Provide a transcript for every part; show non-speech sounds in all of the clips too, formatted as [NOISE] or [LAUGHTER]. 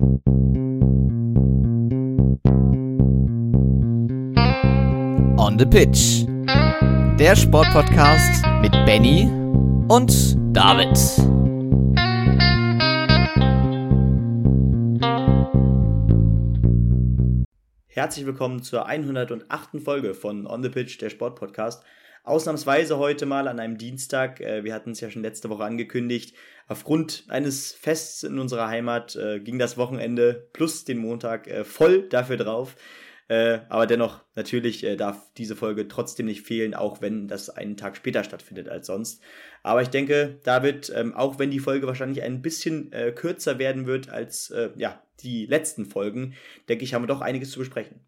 On the Pitch. Der Sportpodcast mit Benny und David. Herzlich willkommen zur 108. Folge von On the Pitch, der Sportpodcast. Ausnahmsweise heute mal an einem Dienstag. Äh, wir hatten es ja schon letzte Woche angekündigt. Aufgrund eines Fests in unserer Heimat äh, ging das Wochenende plus den Montag äh, voll dafür drauf. Aber dennoch, natürlich darf diese Folge trotzdem nicht fehlen, auch wenn das einen Tag später stattfindet als sonst. Aber ich denke, David, ähm, auch wenn die Folge wahrscheinlich ein bisschen kürzer werden wird als ja, die letzten Folgen, denke ich, haben wir doch einiges zu besprechen.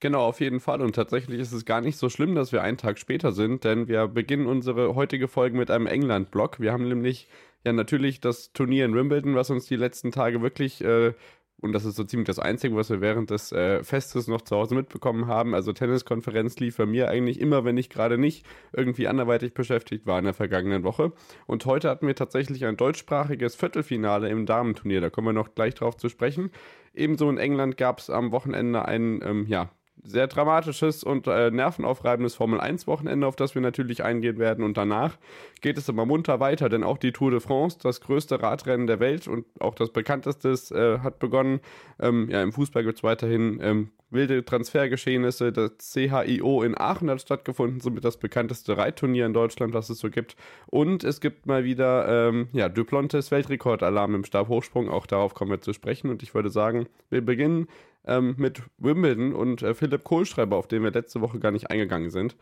Genau, auf jeden Fall. Und tatsächlich ist es gar nicht so schlimm, dass wir einen Tag später sind, denn wir beginnen unsere heutige Folge mit einem England-Block. Wir haben nämlich ja natürlich das Turnier in Wimbledon, was uns die letzten Tage wirklich äh, und das ist so ziemlich das Einzige, was wir während des äh, Festes noch zu Hause mitbekommen haben. Also Tenniskonferenz lief bei mir eigentlich immer, wenn ich gerade nicht irgendwie anderweitig beschäftigt war in der vergangenen Woche. Und heute hatten wir tatsächlich ein deutschsprachiges Viertelfinale im Damenturnier. Da kommen wir noch gleich drauf zu sprechen. Ebenso in England gab es am Wochenende ein ähm, ja, sehr dramatisches und äh, nervenaufreibendes Formel-1-Wochenende, auf das wir natürlich eingehen werden. Und danach geht es immer munter weiter, denn auch die Tour de France, das größte Radrennen der Welt und auch das bekannteste, äh, hat begonnen. Ähm, ja, im Fußball gibt es weiterhin ähm, wilde Transfergeschehnisse. Das CHIO in Aachen hat stattgefunden, somit das bekannteste Reitturnier in Deutschland, was es so gibt. Und es gibt mal wieder ähm, ja, Duplantis Weltrekordalarm im Stabhochsprung. Auch darauf kommen wir zu sprechen. Und ich würde sagen, wir beginnen ähm, mit Wimbledon und äh, Philipp Kohlschreiber, auf den wir letzte Woche gar nicht eingegangen sind.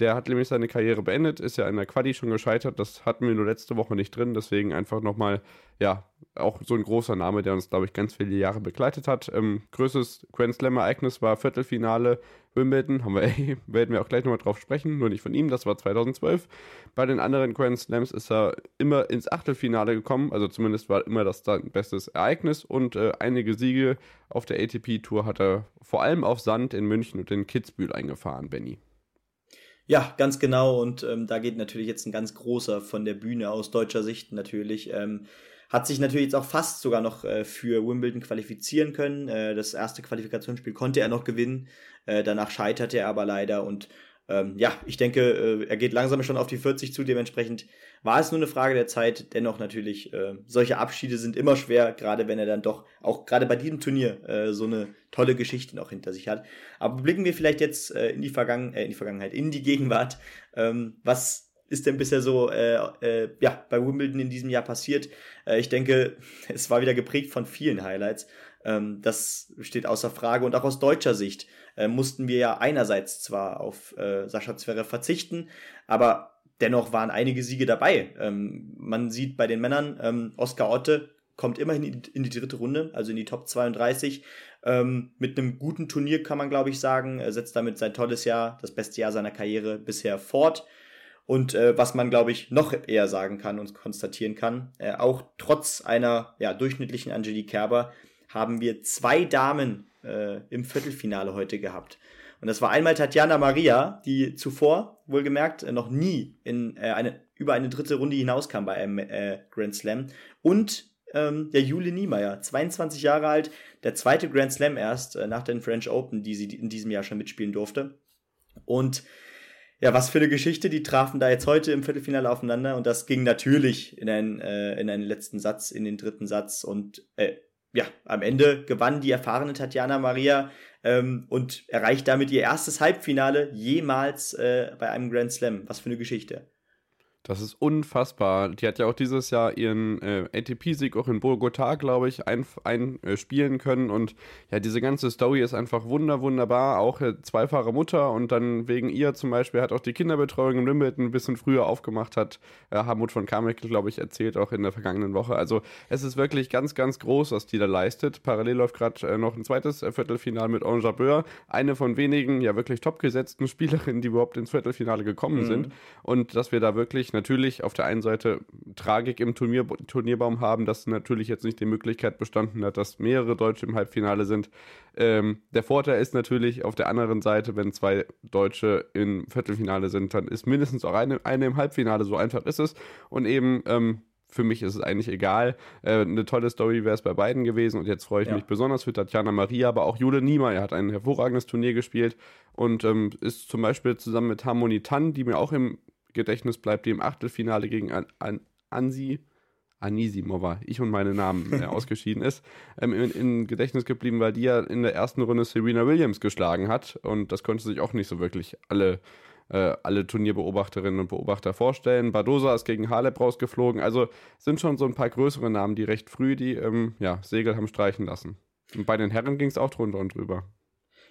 Der hat nämlich seine Karriere beendet, ist ja in der Quali schon gescheitert. Das hatten wir nur letzte Woche nicht drin. Deswegen einfach nochmal, ja, auch so ein großer Name, der uns, glaube ich, ganz viele Jahre begleitet hat. Ähm, größtes Grand Slam-Ereignis war Viertelfinale Wimbledon. Haben wir, [LAUGHS] werden wir auch gleich nochmal drauf sprechen. Nur nicht von ihm, das war 2012. Bei den anderen Grand Slams ist er immer ins Achtelfinale gekommen. Also zumindest war immer das sein bestes Ereignis. Und äh, einige Siege auf der ATP-Tour hat er vor allem auf Sand in München und in Kitzbühel eingefahren, Benny. Ja, ganz genau. Und ähm, da geht natürlich jetzt ein ganz großer von der Bühne aus deutscher Sicht natürlich. Ähm, hat sich natürlich jetzt auch fast sogar noch äh, für Wimbledon qualifizieren können. Äh, das erste Qualifikationsspiel konnte er noch gewinnen. Äh, danach scheiterte er aber leider. Und ähm, ja, ich denke, äh, er geht langsam schon auf die 40 zu. Dementsprechend war es nur eine Frage der Zeit. Dennoch natürlich, äh, solche Abschiede sind immer schwer, gerade wenn er dann doch auch gerade bei diesem Turnier äh, so eine tolle Geschichte noch hinter sich hat. Aber blicken wir vielleicht jetzt äh, in, die Vergangen äh, in die Vergangenheit, in die Gegenwart. Ähm, was ist denn bisher so äh, äh, ja, bei Wimbledon in diesem Jahr passiert? Äh, ich denke, [LAUGHS] es war wieder geprägt von vielen Highlights. Ähm, das steht außer Frage. Und auch aus deutscher Sicht äh, mussten wir ja einerseits zwar auf äh, Sascha Zverev verzichten, aber dennoch waren einige Siege dabei. Ähm, man sieht bei den Männern, ähm, Oskar Otte kommt immerhin in die, dritte Runde, also in die Top 32. Ähm, mit einem guten Turnier kann man, glaube ich, sagen. Er setzt damit sein tolles Jahr, das beste Jahr seiner Karriere bisher fort. Und äh, was man, glaube ich, noch eher sagen kann und konstatieren kann, äh, auch trotz einer ja, durchschnittlichen Angelique Kerber haben wir zwei Damen äh, im Viertelfinale heute gehabt. Und das war einmal Tatjana Maria, die zuvor, wohlgemerkt, noch nie in äh, eine, über eine dritte Runde hinauskam bei einem äh, Grand Slam. Und ähm, der Jule Niemeyer, 22 Jahre alt, der zweite Grand Slam erst äh, nach den French Open, die sie in diesem Jahr schon mitspielen durfte. Und ja, was für eine Geschichte, die trafen da jetzt heute im Viertelfinale aufeinander und das ging natürlich in einen, äh, in einen letzten Satz, in den dritten Satz und äh, ja, am Ende gewann die erfahrene Tatjana Maria ähm, und erreicht damit ihr erstes Halbfinale jemals äh, bei einem Grand Slam. Was für eine Geschichte. Das ist unfassbar. Die hat ja auch dieses Jahr ihren äh, ATP-Sieg auch in Bogotá, glaube ich, einspielen ein, äh, können. Und ja, diese ganze Story ist einfach wunder, wunderbar. Auch äh, zweifache Mutter und dann wegen ihr zum Beispiel hat auch die Kinderbetreuung in Wimbledon ein bisschen früher aufgemacht, hat äh, Harmut von Carmichael, glaube ich, erzählt, auch in der vergangenen Woche. Also es ist wirklich ganz, ganz groß, was die da leistet. Parallel läuft gerade äh, noch ein zweites äh, Viertelfinale mit Anne Jabeur, eine von wenigen ja wirklich topgesetzten [LAUGHS] Spielerinnen, die überhaupt ins Viertelfinale gekommen mhm. sind. Und dass wir da wirklich natürlich auf der einen Seite Tragik im Turnier, Turnierbaum haben, dass natürlich jetzt nicht die Möglichkeit bestanden hat, dass mehrere Deutsche im Halbfinale sind. Ähm, der Vorteil ist natürlich auf der anderen Seite, wenn zwei Deutsche im Viertelfinale sind, dann ist mindestens auch eine, eine im Halbfinale, so einfach ist es. Und eben ähm, für mich ist es eigentlich egal. Äh, eine tolle Story wäre es bei beiden gewesen und jetzt freue ich ja. mich besonders für Tatjana Maria, aber auch Jule Niemeyer hat ein hervorragendes Turnier gespielt und ähm, ist zum Beispiel zusammen mit Harmonie Tan, die mir auch im Gedächtnis bleibt, die im Achtelfinale gegen An An Ansi Anisimova, ich und meine Namen, äh, [LAUGHS] ausgeschieden ist, ähm, in, in, Gedächtnis geblieben, weil die ja in der ersten Runde Serena Williams geschlagen hat und das konnte sich auch nicht so wirklich alle, äh, alle Turnierbeobachterinnen und Beobachter vorstellen. Badosa ist gegen Halep rausgeflogen, also sind schon so ein paar größere Namen, die recht früh die ähm, ja, Segel haben streichen lassen. Und bei den Herren ging es auch drunter und drüber.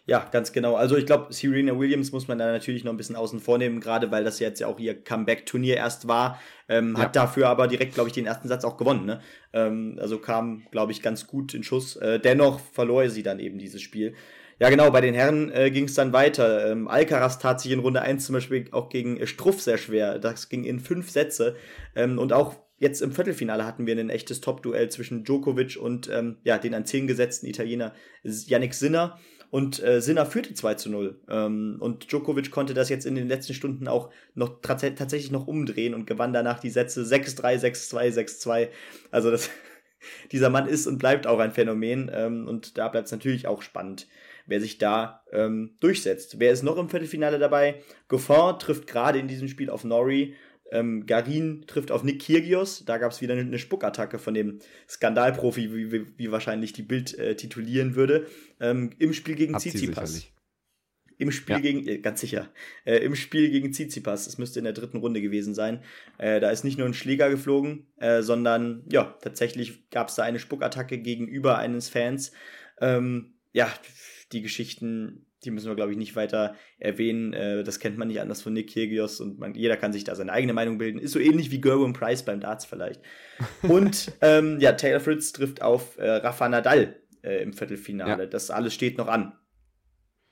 Ja, ganz genau. Also ich glaube, Serena Williams muss man da natürlich noch ein bisschen außen vor nehmen, gerade weil das jetzt ja auch ihr Comeback-Turnier erst war. Ähm, ja. Hat dafür aber direkt, glaube ich, den ersten Satz auch gewonnen. Ne? Ähm, also kam, glaube ich, ganz gut in Schuss. Äh, dennoch verlor sie dann eben dieses Spiel. Ja, genau, bei den Herren äh, ging es dann weiter. Ähm, Alcaraz tat sich in Runde 1 zum Beispiel auch gegen äh, Struff sehr schwer. Das ging in fünf Sätze. Ähm, und auch jetzt im Viertelfinale hatten wir ein echtes Top-Duell zwischen Djokovic und ähm, ja, den an 10 gesetzten Italiener Yannick Sinner. Und äh, Sinner führte 2 zu 0. Ähm, und Djokovic konnte das jetzt in den letzten Stunden auch noch tatsächlich noch umdrehen und gewann danach die Sätze 6-3, 6-2, 6-2. Also das, [LAUGHS] dieser Mann ist und bleibt auch ein Phänomen. Ähm, und da bleibt es natürlich auch spannend, wer sich da ähm, durchsetzt. Wer ist noch im Viertelfinale dabei? Goffin trifft gerade in diesem Spiel auf Norrie ähm, Garin trifft auf Nick Kyrgios. Da gab es wieder eine, Spuckattacke von dem Skandalprofi, wie, wie, wie wahrscheinlich die Bild äh, titulieren würde. Ähm, Im Spiel gegen Hat Tsitsipas. Im Spiel ja. gegen, äh, ganz sicher, äh, im Spiel gegen Tsitsipas, das müsste in der dritten Runde gewesen sein. Äh, da ist nicht nur ein Schläger geflogen, äh, sondern ja, tatsächlich gab es da eine Spuckattacke gegenüber eines Fans. Ähm, ja, die Geschichten die müssen wir, glaube ich, nicht weiter erwähnen. Äh, das kennt man nicht anders von Nick Kyrgios und man, jeder kann sich da seine eigene Meinung bilden. Ist so ähnlich wie Gerwin Price beim Darts vielleicht. [LAUGHS] Und ähm, ja, Taylor Fritz trifft auf äh, Rafa Nadal äh, im Viertelfinale. Ja. Das alles steht noch an.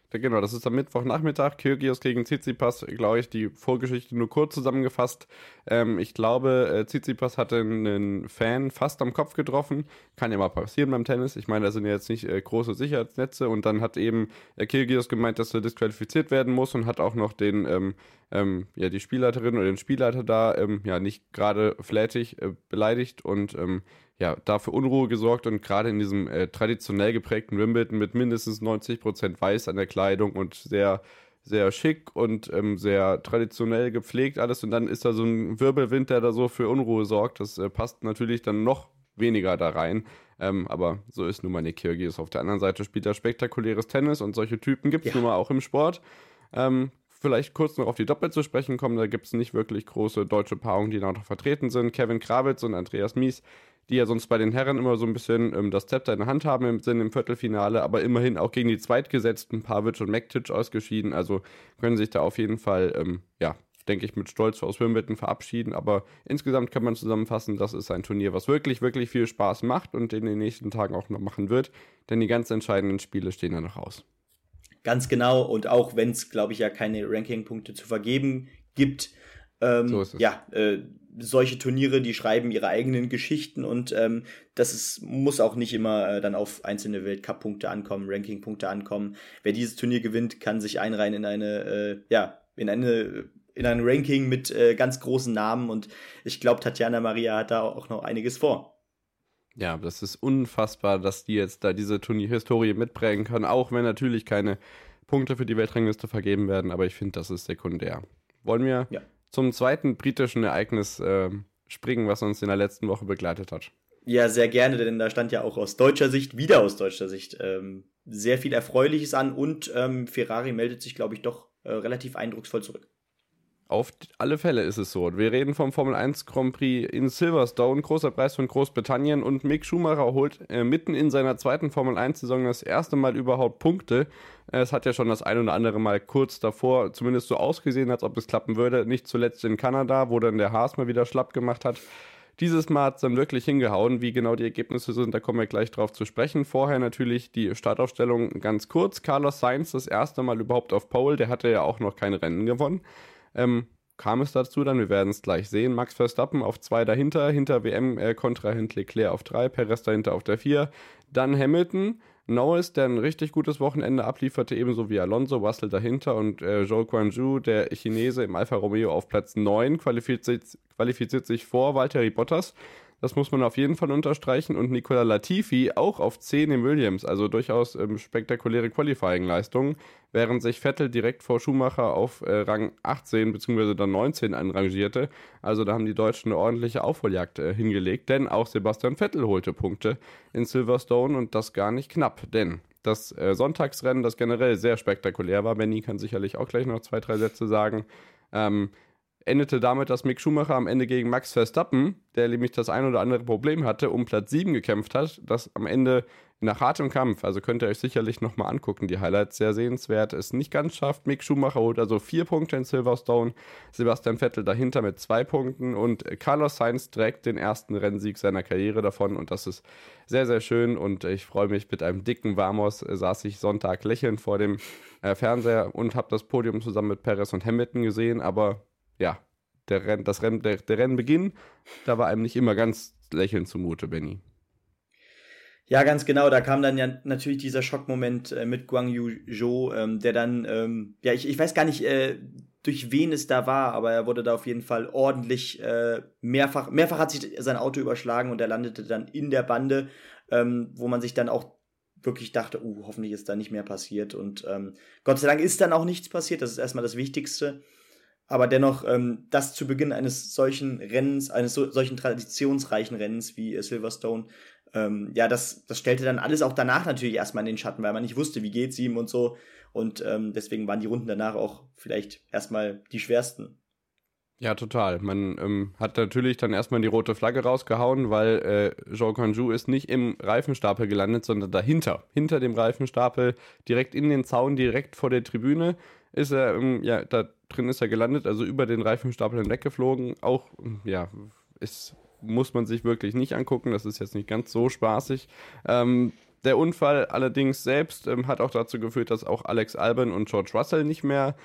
Genau, das ist am Mittwochnachmittag. Kyrgios gegen Tsitsipas, glaube ich, die Vorgeschichte nur kurz zusammengefasst. Ähm, ich glaube, äh, Tsitsipas hatte einen Fan fast am Kopf getroffen. Kann ja mal passieren beim Tennis. Ich meine, da sind ja jetzt nicht äh, große Sicherheitsnetze. Und dann hat eben äh, Kyrgios gemeint, dass er disqualifiziert werden muss und hat auch noch den, ähm, ähm, ja, die Spielleiterin oder den Spielleiter da, ähm, ja, nicht gerade flätig äh, beleidigt und ähm, ja, dafür Unruhe gesorgt und gerade in diesem äh, traditionell geprägten Wimbledon mit mindestens 90% Weiß an der Kleidung und sehr, sehr schick und ähm, sehr traditionell gepflegt alles und dann ist da so ein Wirbelwind, der da so für Unruhe sorgt. Das äh, passt natürlich dann noch weniger da rein. Ähm, aber so ist nun mal Nick Kyrgios. Auf der anderen Seite spielt er spektakuläres Tennis und solche Typen gibt es ja. nun mal auch im Sport. Ähm, vielleicht kurz noch auf die Doppel zu sprechen kommen. Da gibt es nicht wirklich große deutsche Paarungen, die da noch vertreten sind. Kevin Krawitz und Andreas Mies die ja sonst bei den Herren immer so ein bisschen ähm, das Zepter in der Hand haben im Sinne im Viertelfinale, aber immerhin auch gegen die Zweitgesetzten Pavic und Mektic ausgeschieden. Also können sich da auf jeden Fall, ähm, ja, denke ich, mit Stolz aus Wimbledon verabschieden. Aber insgesamt kann man zusammenfassen, das ist ein Turnier, was wirklich, wirklich viel Spaß macht und in den nächsten Tagen auch noch machen wird, denn die ganz entscheidenden Spiele stehen ja noch aus. Ganz genau, und auch wenn es, glaube ich, ja keine Ranking-Punkte zu vergeben gibt, ähm, so ja, äh, solche Turniere, die schreiben ihre eigenen Geschichten und ähm, das ist, muss auch nicht immer äh, dann auf einzelne Weltcup-Punkte ankommen, Ranking-Punkte ankommen. Wer dieses Turnier gewinnt, kann sich einreihen in eine, äh, ja, in eine in ein Ranking mit äh, ganz großen Namen und ich glaube, Tatjana Maria hat da auch noch einiges vor. Ja, das ist unfassbar, dass die jetzt da diese Turnierhistorie mitprägen können, auch wenn natürlich keine Punkte für die Weltrangliste vergeben werden, aber ich finde, das ist sekundär. Wollen wir ja zum zweiten britischen Ereignis äh, springen, was uns in der letzten Woche begleitet hat. Ja, sehr gerne, denn da stand ja auch aus deutscher Sicht, wieder aus deutscher Sicht, ähm, sehr viel Erfreuliches an und ähm, Ferrari meldet sich, glaube ich, doch äh, relativ eindrucksvoll zurück. Auf alle Fälle ist es so. Wir reden vom Formel 1 Grand Prix in Silverstone, großer Preis von Großbritannien und Mick Schumacher holt äh, mitten in seiner zweiten Formel 1 Saison das erste Mal überhaupt Punkte. Äh, es hat ja schon das ein oder andere Mal kurz davor zumindest so ausgesehen, als ob es klappen würde. Nicht zuletzt in Kanada, wo dann der Haas mal wieder schlapp gemacht hat. Dieses Mal hat es dann wirklich hingehauen. Wie genau die Ergebnisse sind, da kommen wir gleich drauf zu sprechen. Vorher natürlich die Startaufstellung ganz kurz. Carlos Sainz das erste Mal überhaupt auf Pole, der hatte ja auch noch kein Rennen gewonnen. Ähm, kam es dazu dann, wir werden es gleich sehen. Max Verstappen auf zwei dahinter, hinter WM äh, Kontrahent Leclerc auf drei, Perez dahinter auf der vier, dann Hamilton, Norris, der ein richtig gutes Wochenende ablieferte, ebenso wie Alonso, Russell dahinter und äh, Zhou Guanju, der Chinese im Alfa Romeo auf Platz 9, qualifiziert, qualifiziert sich vor Valtteri Bottas. Das muss man auf jeden Fall unterstreichen. Und Nicola Latifi auch auf 10 im Williams, also durchaus ähm, spektakuläre Qualifying-Leistungen, während sich Vettel direkt vor Schumacher auf äh, Rang 18 bzw. dann 19 anrangierte. Also da haben die Deutschen eine ordentliche Aufholjagd äh, hingelegt, denn auch Sebastian Vettel holte Punkte in Silverstone und das gar nicht knapp, denn das äh, Sonntagsrennen, das generell sehr spektakulär war, Benny kann sicherlich auch gleich noch zwei, drei Sätze sagen, ähm, endete damit, dass Mick Schumacher am Ende gegen Max Verstappen, der nämlich das ein oder andere Problem hatte, um Platz 7 gekämpft hat, das am Ende nach hartem Kampf, also könnt ihr euch sicherlich nochmal angucken, die Highlights sehr sehenswert, es nicht ganz schafft. Mick Schumacher holt also vier Punkte in Silverstone, Sebastian Vettel dahinter mit zwei Punkten und Carlos Sainz trägt den ersten Rennsieg seiner Karriere davon und das ist sehr, sehr schön und ich freue mich mit einem dicken Vamos, saß ich Sonntag lächelnd vor dem äh, Fernseher und habe das Podium zusammen mit Perez und Hamilton gesehen, aber ja, der, Renn, das Renn, der, der Rennbeginn, da war einem nicht immer ganz lächelnd zumute, Benny. Ja, ganz genau. Da kam dann ja natürlich dieser Schockmoment äh, mit Guang Yu Zhou, ähm, der dann, ähm, ja, ich, ich weiß gar nicht, äh, durch wen es da war, aber er wurde da auf jeden Fall ordentlich äh, mehrfach, mehrfach hat sich sein Auto überschlagen und er landete dann in der Bande, ähm, wo man sich dann auch wirklich dachte, uh, hoffentlich ist da nicht mehr passiert. Und ähm, Gott sei Dank ist dann auch nichts passiert. Das ist erstmal das Wichtigste. Aber dennoch, ähm, das zu Beginn eines solchen Rennens, eines so, solchen traditionsreichen Rennens wie äh, Silverstone, ähm, ja, das, das stellte dann alles auch danach natürlich erstmal in den Schatten, weil man nicht wusste, wie geht's ihm und so. Und ähm, deswegen waren die Runden danach auch vielleicht erstmal die schwersten. Ja, total. Man ähm, hat natürlich dann erstmal die rote Flagge rausgehauen, weil äh, Jean Canjou ist nicht im Reifenstapel gelandet, sondern dahinter. Hinter dem Reifenstapel, direkt in den Zaun, direkt vor der Tribüne ist er, ähm, ja, da drin ist er gelandet, also über den Reifenstapel hinweggeflogen. Auch, ja, ist, muss man sich wirklich nicht angucken, das ist jetzt nicht ganz so spaßig. Ähm, der Unfall allerdings selbst ähm, hat auch dazu geführt, dass auch Alex Alban und George Russell nicht mehr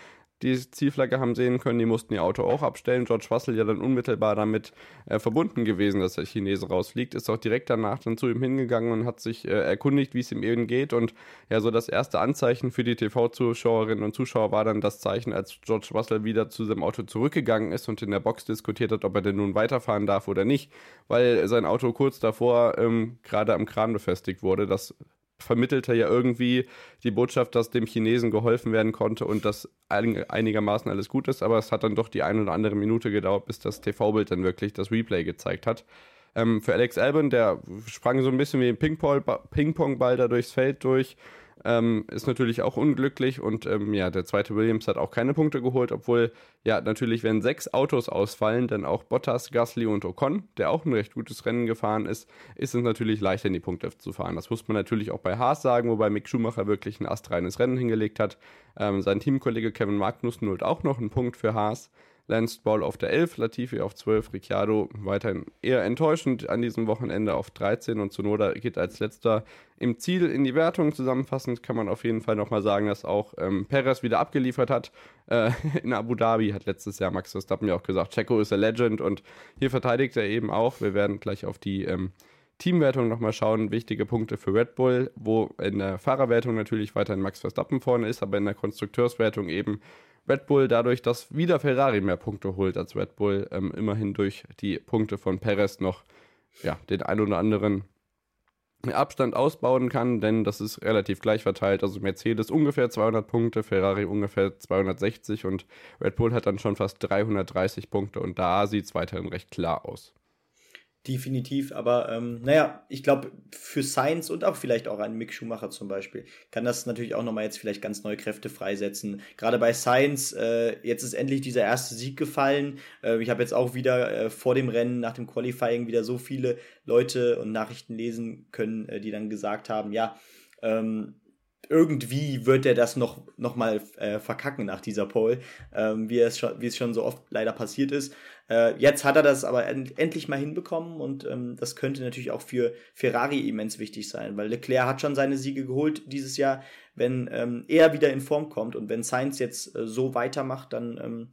die Zielflagge haben sehen können, die mussten ihr Auto auch abstellen. George Russell ja dann unmittelbar damit äh, verbunden gewesen, dass der Chinese rausfliegt, ist auch direkt danach dann zu ihm hingegangen und hat sich äh, erkundigt, wie es ihm eben geht. Und ja, so das erste Anzeichen für die TV-Zuschauerinnen und Zuschauer war dann das Zeichen, als George Russell wieder zu seinem Auto zurückgegangen ist und in der Box diskutiert hat, ob er denn nun weiterfahren darf oder nicht, weil sein Auto kurz davor ähm, gerade am Kran befestigt wurde. Das vermittelte ja irgendwie die Botschaft, dass dem Chinesen geholfen werden konnte und dass einigermaßen alles gut ist, aber es hat dann doch die ein oder andere Minute gedauert, bis das TV-Bild dann wirklich das Replay gezeigt hat. Ähm, für Alex Albon, der sprang so ein bisschen wie ein Ping-Pong-Ball da durchs Feld durch, ähm, ist natürlich auch unglücklich und ähm, ja, der zweite Williams hat auch keine Punkte geholt, obwohl ja natürlich, wenn sechs Autos ausfallen, dann auch Bottas, Gasly und Ocon, der auch ein recht gutes Rennen gefahren ist, ist es natürlich leichter in die Punkte zu fahren. Das muss man natürlich auch bei Haas sagen, wobei Mick Schumacher wirklich ein astreines Rennen hingelegt hat. Ähm, sein Teamkollege Kevin Magnussen holt auch noch einen Punkt für Haas. Lance Ball auf der 11, Latifi auf 12, Ricciardo weiterhin eher enttäuschend an diesem Wochenende auf 13 und Zunoda geht als letzter im Ziel in die Wertung. Zusammenfassend kann man auf jeden Fall nochmal sagen, dass auch ähm, Perez wieder abgeliefert hat. Äh, [LAUGHS] in Abu Dhabi hat letztes Jahr Max Verstappen ja auch gesagt, Checo ist a Legend und hier verteidigt er eben auch. Wir werden gleich auf die ähm, Teamwertung nochmal schauen. Wichtige Punkte für Red Bull, wo in der Fahrerwertung natürlich weiterhin Max Verstappen vorne ist, aber in der Konstrukteurswertung eben Red Bull dadurch, dass wieder Ferrari mehr Punkte holt als Red Bull, ähm, immerhin durch die Punkte von Perez noch ja, den ein oder anderen Abstand ausbauen kann, denn das ist relativ gleich verteilt. Also Mercedes ungefähr 200 Punkte, Ferrari ungefähr 260 und Red Bull hat dann schon fast 330 Punkte und da sieht es weiterhin recht klar aus. Definitiv, aber ähm, naja, ich glaube, für Science und auch vielleicht auch einen Mick Schumacher zum Beispiel kann das natürlich auch nochmal jetzt vielleicht ganz neue Kräfte freisetzen. Gerade bei Science, äh, jetzt ist endlich dieser erste Sieg gefallen. Äh, ich habe jetzt auch wieder äh, vor dem Rennen, nach dem Qualifying, wieder so viele Leute und Nachrichten lesen können, äh, die dann gesagt haben, ja, ähm, irgendwie wird er das noch, noch mal äh, verkacken nach dieser Pole, ähm, wie, es schon, wie es schon so oft leider passiert ist. Äh, jetzt hat er das aber end endlich mal hinbekommen und ähm, das könnte natürlich auch für Ferrari immens wichtig sein, weil Leclerc hat schon seine Siege geholt dieses Jahr. Wenn ähm, er wieder in Form kommt und wenn Sainz jetzt äh, so weitermacht, dann ähm,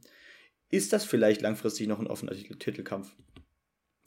ist das vielleicht langfristig noch ein offener Titelkampf.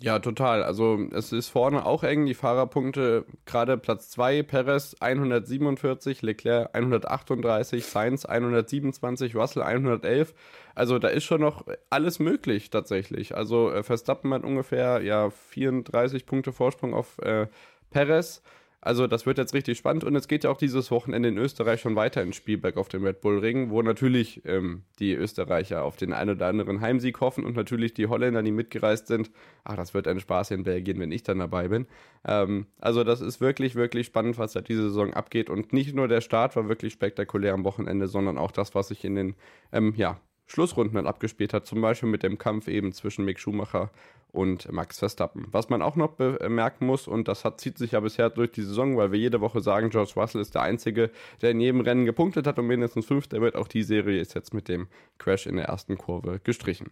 Ja, total. Also es ist vorne auch eng, die Fahrerpunkte, gerade Platz 2, Perez 147, Leclerc 138, Sainz 127, Russell 111. Also da ist schon noch alles möglich tatsächlich. Also äh, Verstappen hat ungefähr ja 34 Punkte Vorsprung auf äh, Perez. Also das wird jetzt richtig spannend und es geht ja auch dieses Wochenende in Österreich schon weiter in Spielberg auf dem Red Bull Ring, wo natürlich ähm, die Österreicher auf den einen oder anderen Heimsieg hoffen und natürlich die Holländer, die mitgereist sind. Ach, das wird ein Spaß in Belgien, wenn ich dann dabei bin. Ähm, also das ist wirklich, wirklich spannend, was da diese Saison abgeht und nicht nur der Start war wirklich spektakulär am Wochenende, sondern auch das, was sich in den ähm, ja, Schlussrunden dann abgespielt hat, zum Beispiel mit dem Kampf eben zwischen Mick Schumacher und Max Verstappen. Was man auch noch bemerken muss, und das hat, zieht sich ja bisher durch die Saison, weil wir jede Woche sagen, George Russell ist der Einzige, der in jedem Rennen gepunktet hat und mindestens fünf, der wird auch die Serie ist jetzt mit dem Crash in der ersten Kurve gestrichen.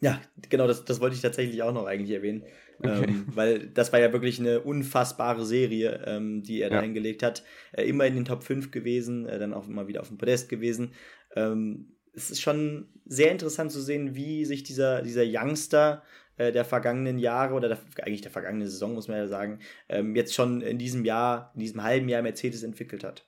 Ja, genau, das, das wollte ich tatsächlich auch noch eigentlich erwähnen. Okay. Ähm, weil das war ja wirklich eine unfassbare Serie, ähm, die er ja. da hingelegt hat. Äh, immer in den Top 5 gewesen, äh, dann auch immer wieder auf dem Podest gewesen. Ähm, es ist schon sehr interessant zu sehen, wie sich dieser, dieser Youngster äh, der vergangenen Jahre oder der, eigentlich der vergangenen Saison, muss man ja sagen, ähm, jetzt schon in diesem Jahr, in diesem halben Jahr Mercedes entwickelt hat.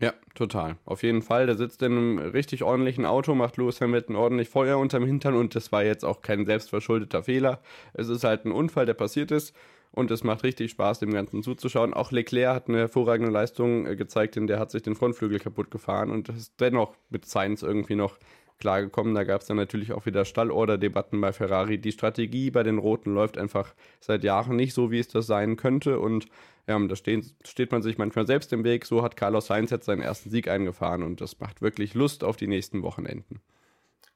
Ja, total. Auf jeden Fall. Der sitzt in einem richtig ordentlichen Auto, macht Lewis Hamilton ordentlich Feuer unterm Hintern und das war jetzt auch kein selbstverschuldeter Fehler. Es ist halt ein Unfall, der passiert ist und es macht richtig Spaß, dem Ganzen zuzuschauen. Auch Leclerc hat eine hervorragende Leistung äh, gezeigt, denn der hat sich den Frontflügel kaputt gefahren und ist dennoch mit Science irgendwie noch klargekommen. Da gab es dann natürlich auch wieder Stallorder-Debatten bei Ferrari. Die Strategie bei den Roten läuft einfach seit Jahren nicht so, wie es das sein könnte und ja, da stehen, steht man sich manchmal selbst im Weg. So hat Carlos Sainz jetzt seinen ersten Sieg eingefahren und das macht wirklich Lust auf die nächsten Wochenenden.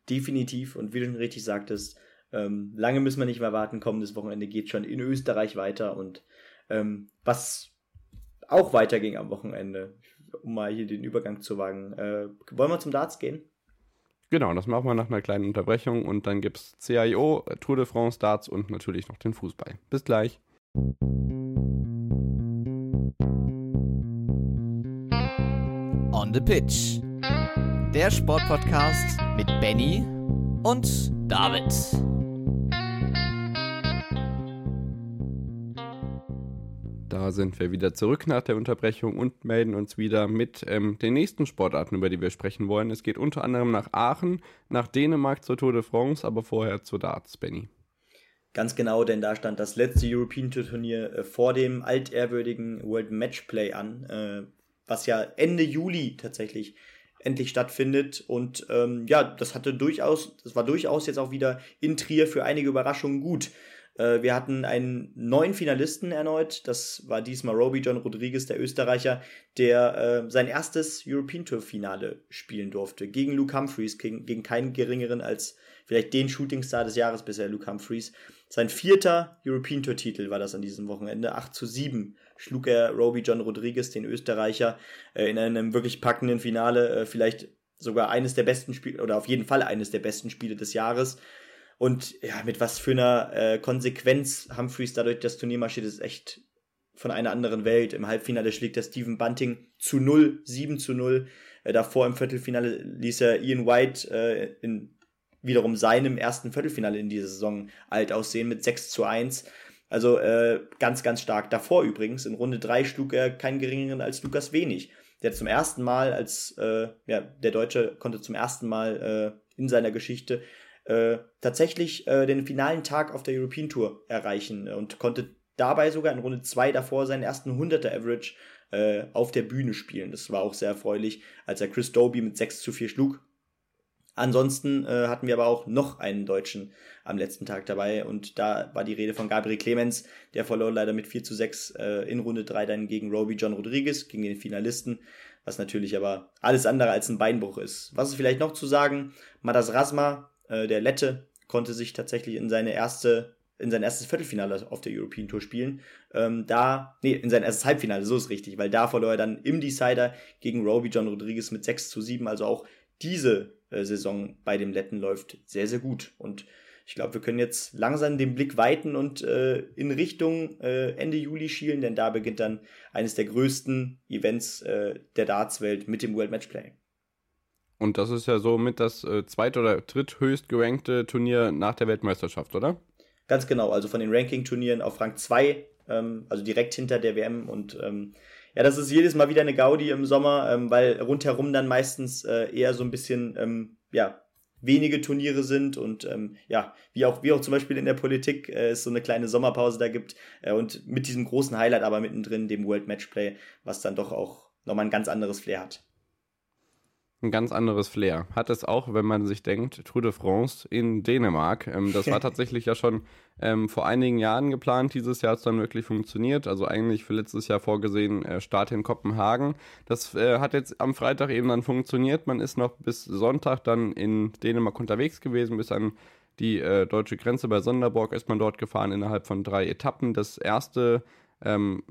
Definitiv und wie du schon richtig sagtest, ähm, lange müssen wir nicht mehr warten. Kommendes Wochenende geht schon in Österreich weiter und ähm, was auch weiterging am Wochenende, um mal hier den Übergang zu wagen. Äh, wollen wir zum Darts gehen? Genau, das machen wir nach einer kleinen Unterbrechung und dann gibt es CIO, Tour de France, Darts und natürlich noch den Fußball. Bis gleich. On the Pitch. Der Sportpodcast mit Benny und David. Sind wir wieder zurück nach der Unterbrechung und melden uns wieder mit ähm, den nächsten Sportarten, über die wir sprechen wollen. Es geht unter anderem nach Aachen, nach Dänemark zur Tour de France, aber vorher zu Darts, Benny. Ganz genau, denn da stand das letzte European Tour Turnier äh, vor dem altehrwürdigen World Matchplay an, äh, was ja Ende Juli tatsächlich endlich stattfindet. Und ähm, ja, das hatte durchaus, das war durchaus jetzt auch wieder in Trier für einige Überraschungen gut. Äh, wir hatten einen neuen Finalisten erneut. Das war diesmal Roby John Rodriguez, der Österreicher, der äh, sein erstes European Tour Finale spielen durfte. Gegen Luke Humphreys, gegen, gegen keinen geringeren als vielleicht den Shootingstar des Jahres bisher, Luke Humphreys. Sein vierter European Tour Titel war das an diesem Wochenende. 8 zu 7 schlug er Roby John Rodriguez, den Österreicher, äh, in einem wirklich packenden Finale. Äh, vielleicht sogar eines der besten Spiele, oder auf jeden Fall eines der besten Spiele des Jahres. Und ja, mit was für einer äh, Konsequenz Humphreys dadurch das Turnier marschiert, ist echt von einer anderen Welt. Im Halbfinale schlägt er Stephen Bunting zu 0, 7 zu 0. Äh, davor im Viertelfinale ließ er Ian White äh, in wiederum seinem ersten Viertelfinale in dieser Saison alt aussehen mit 6 zu 1. Also äh, ganz, ganz stark. Davor übrigens, in Runde 3 schlug er keinen geringeren als Lukas Wenig. Der zum ersten Mal als, äh, ja, der Deutsche konnte zum ersten Mal äh, in seiner Geschichte äh, tatsächlich äh, den finalen Tag auf der European Tour erreichen und konnte dabei sogar in Runde 2 davor seinen ersten 100er Average äh, auf der Bühne spielen. Das war auch sehr erfreulich, als er Chris Doby mit 6 zu 4 schlug. Ansonsten äh, hatten wir aber auch noch einen Deutschen am letzten Tag dabei und da war die Rede von Gabriel Clemens, der verlor leider mit 4 zu 6 äh, in Runde 3 dann gegen Roby John Rodriguez, gegen den Finalisten, was natürlich aber alles andere als ein Beinbruch ist. Was ist vielleicht noch zu sagen? Madas Rasma äh, der Lette konnte sich tatsächlich in seine erste in sein erstes Viertelfinale auf der European Tour spielen. Ähm, da, nee, in sein erstes Halbfinale, so ist richtig, weil da verlor er dann im Decider gegen Roby John Rodriguez mit 6 zu 7. Also auch diese äh, Saison bei dem Letten läuft sehr, sehr gut. Und ich glaube, wir können jetzt langsam den Blick weiten und äh, in Richtung äh, Ende Juli schielen, denn da beginnt dann eines der größten Events äh, der Dartswelt mit dem World Matchplay. Und das ist ja somit das äh, zweit- oder dritthöchst gerankte Turnier nach der Weltmeisterschaft, oder? Ganz genau, also von den Ranking-Turnieren auf Rang 2, ähm, also direkt hinter der WM. Und ähm, ja, das ist jedes Mal wieder eine Gaudi im Sommer, ähm, weil rundherum dann meistens äh, eher so ein bisschen, ähm, ja, wenige Turniere sind und ähm, ja, wie auch, wie auch zum Beispiel in der Politik äh, es so eine kleine Sommerpause da gibt äh, und mit diesem großen Highlight aber mittendrin, dem World Matchplay, was dann doch auch nochmal ein ganz anderes Flair hat ein ganz anderes Flair. Hat es auch, wenn man sich denkt, Tour de France in Dänemark. Ähm, das war [LAUGHS] tatsächlich ja schon ähm, vor einigen Jahren geplant. Dieses Jahr hat es dann wirklich funktioniert. Also eigentlich für letztes Jahr vorgesehen, äh, Start in Kopenhagen. Das äh, hat jetzt am Freitag eben dann funktioniert. Man ist noch bis Sonntag dann in Dänemark unterwegs gewesen, bis an die äh, deutsche Grenze bei Sonderborg ist man dort gefahren innerhalb von drei Etappen. Das erste ähm,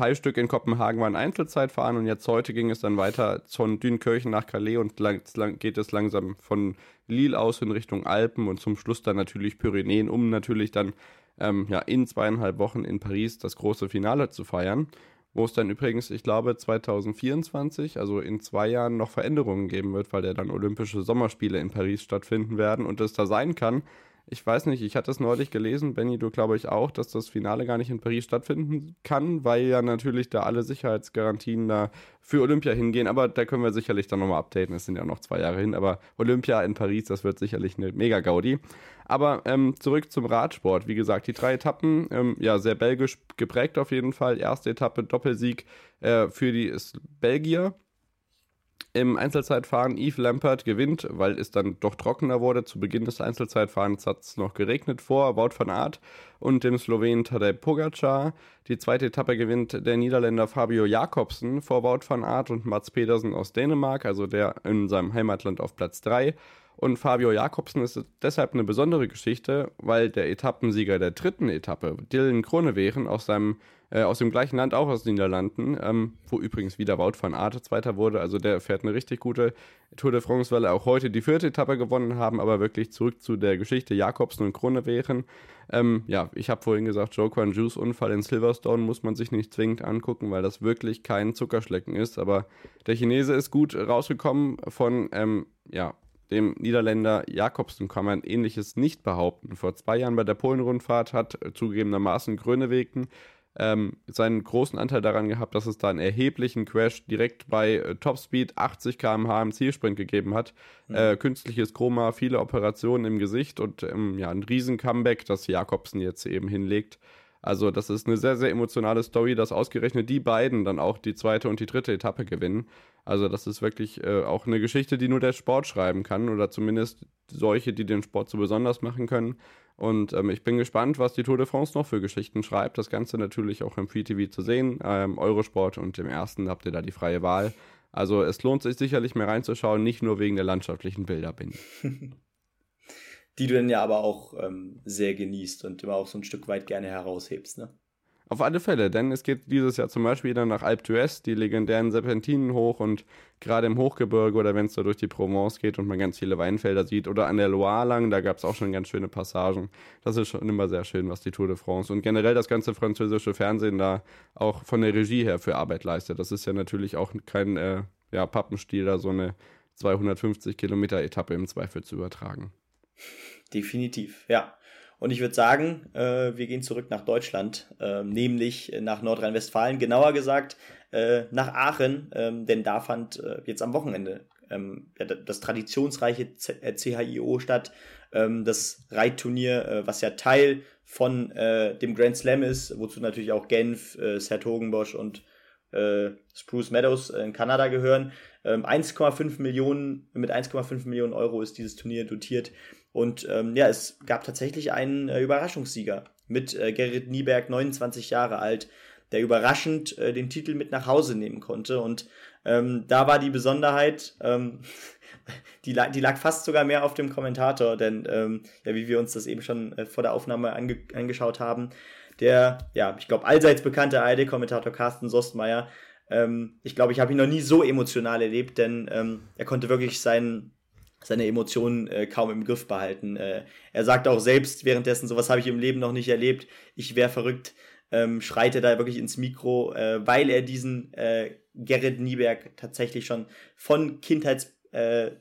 Teilstück in Kopenhagen war ein Einzelzeitfahren und jetzt heute ging es dann weiter von Dünkirchen nach Calais und lang, lang geht es langsam von Lille aus in Richtung Alpen und zum Schluss dann natürlich Pyrenäen, um natürlich dann ähm, ja, in zweieinhalb Wochen in Paris das große Finale zu feiern, wo es dann übrigens, ich glaube, 2024, also in zwei Jahren noch Veränderungen geben wird, weil ja dann Olympische Sommerspiele in Paris stattfinden werden und es da sein kann, ich weiß nicht, ich hatte es neulich gelesen, Benny, du glaube ich auch, dass das Finale gar nicht in Paris stattfinden kann, weil ja natürlich da alle Sicherheitsgarantien da für Olympia hingehen, aber da können wir sicherlich dann nochmal updaten, es sind ja noch zwei Jahre hin, aber Olympia in Paris, das wird sicherlich eine Mega-Gaudi. Aber ähm, zurück zum Radsport, wie gesagt, die drei Etappen, ähm, ja, sehr belgisch geprägt auf jeden Fall. Erste Etappe Doppelsieg äh, für die Belgier, im Einzelzeitfahren Yves Lampert gewinnt, weil es dann doch trockener wurde. Zu Beginn des Einzelzeitfahrens hat es noch geregnet vor Wout van Aert und dem Slowenen Tadej Pogacar. Die zweite Etappe gewinnt der Niederländer Fabio Jakobsen vor Wout van Aert und Mats Pedersen aus Dänemark, also der in seinem Heimatland auf Platz 3. Und Fabio Jakobsen ist deshalb eine besondere Geschichte, weil der Etappensieger der dritten Etappe, Dylan Kronewegen, aus äh, aus dem gleichen Land, auch aus den Niederlanden, ähm, wo übrigens wieder Wout van Aert Zweiter wurde. Also der fährt eine richtig gute Tour de France, weil er auch heute die vierte Etappe gewonnen haben, aber wirklich zurück zu der Geschichte Jakobsen und Krone wären. Ähm, ja, ich habe vorhin gesagt, Joe Quan Juice Unfall in Silverstone muss man sich nicht zwingend angucken, weil das wirklich kein Zuckerschlecken ist. Aber der Chinese ist gut rausgekommen von, ähm, ja, dem Niederländer Jakobsen kann man ähnliches nicht behaupten. Vor zwei Jahren bei der Polenrundfahrt hat zugegebenermaßen Grönewegen ähm, seinen großen Anteil daran gehabt, dass es da einen erheblichen Crash direkt bei äh, Topspeed 80 km/h im Zielsprint gegeben hat. Mhm. Äh, künstliches Chroma, viele Operationen im Gesicht und ähm, ja, ein riesen Comeback, das Jakobsen jetzt eben hinlegt. Also das ist eine sehr, sehr emotionale Story, dass ausgerechnet die beiden dann auch die zweite und die dritte Etappe gewinnen. Also das ist wirklich äh, auch eine Geschichte, die nur der Sport schreiben kann oder zumindest solche, die den Sport so besonders machen können. Und ähm, ich bin gespannt, was die Tour de France noch für Geschichten schreibt. Das Ganze natürlich auch im Free TV zu sehen. Ähm, Eurosport und im ersten habt ihr da die freie Wahl. Also es lohnt sich sicherlich mehr reinzuschauen, nicht nur wegen der landschaftlichen Bilder bin. [LAUGHS] die du dann ja aber auch ähm, sehr genießt und immer auch so ein Stück weit gerne heraushebst, ne? Auf alle Fälle, denn es geht dieses Jahr zum Beispiel wieder nach Alpe d'Huez, die legendären Serpentinen hoch und gerade im Hochgebirge oder wenn es da durch die Provence geht und man ganz viele Weinfelder sieht oder an der Loire lang, da gab es auch schon ganz schöne Passagen. Das ist schon immer sehr schön, was die Tour de France und generell das ganze französische Fernsehen da auch von der Regie her für Arbeit leistet. Das ist ja natürlich auch kein äh, ja, Pappenstiel, da so eine 250 Kilometer Etappe im Zweifel zu übertragen. Definitiv, ja. Und ich würde sagen, äh, wir gehen zurück nach Deutschland, äh, nämlich nach Nordrhein-Westfalen, genauer gesagt äh, nach Aachen, ähm, denn da fand äh, jetzt am Wochenende ähm, das traditionsreiche CHIO äh, statt, ähm, das Reitturnier, äh, was ja Teil von dem Grand Slam ist, wozu natürlich auch Genf, äh, Sertogenbosch und Spruce Meadows in Kanada gehören. Ähm, 1,5 Millionen, mit 1,5 Millionen Euro ist dieses Turnier dotiert. Und ähm, ja, es gab tatsächlich einen äh, Überraschungssieger mit äh, Gerrit Nieberg, 29 Jahre alt, der überraschend äh, den Titel mit nach Hause nehmen konnte. Und ähm, da war die Besonderheit, ähm, [LAUGHS] die, lag, die lag fast sogar mehr auf dem Kommentator, denn ähm, ja, wie wir uns das eben schon äh, vor der Aufnahme ange angeschaut haben, der, ja, ich glaube, allseits bekannte ARD-Kommentator Carsten Sostmeier, ähm, ich glaube, ich habe ihn noch nie so emotional erlebt, denn ähm, er konnte wirklich seinen seine Emotionen äh, kaum im Griff behalten. Äh, er sagt auch selbst währenddessen, sowas habe ich im Leben noch nicht erlebt, ich wäre verrückt, ähm, schreit er da wirklich ins Mikro, äh, weil er diesen äh, Gerrit Nieberg tatsächlich schon von Kindheits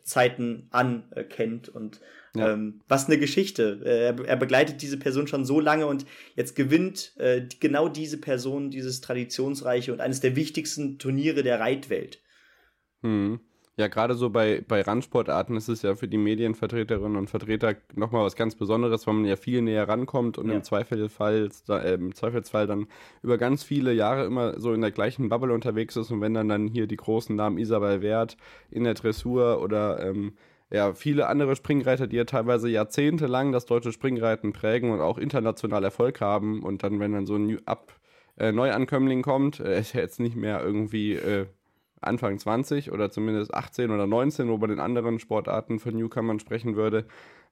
Zeiten an äh, kennt und ja. ähm, was eine Geschichte. Äh, er, er, begleitet diese Person schon so lange und jetzt gewinnt äh, genau diese Person dieses traditionsreiche und eines der wichtigsten Turniere der Reitwelt. Hm. Ja, gerade so bei, bei Randsportarten ist es ja für die Medienvertreterinnen und Vertreter nochmal was ganz Besonderes, weil man ja viel näher rankommt und ja. im, Zweifelsfall, äh, im Zweifelsfall dann über ganz viele Jahre immer so in der gleichen Bubble unterwegs ist und wenn dann, dann hier die großen Namen Isabel Wert in der Dressur oder ähm, ja, viele andere Springreiter, die ja teilweise jahrzehntelang das deutsche Springreiten prägen und auch international Erfolg haben und dann, wenn dann so ein New Up, äh, Neuankömmling kommt, äh, ist ja jetzt nicht mehr irgendwie äh, Anfang 20 oder zumindest 18 oder 19, wo bei den anderen Sportarten von Newcomern sprechen würde,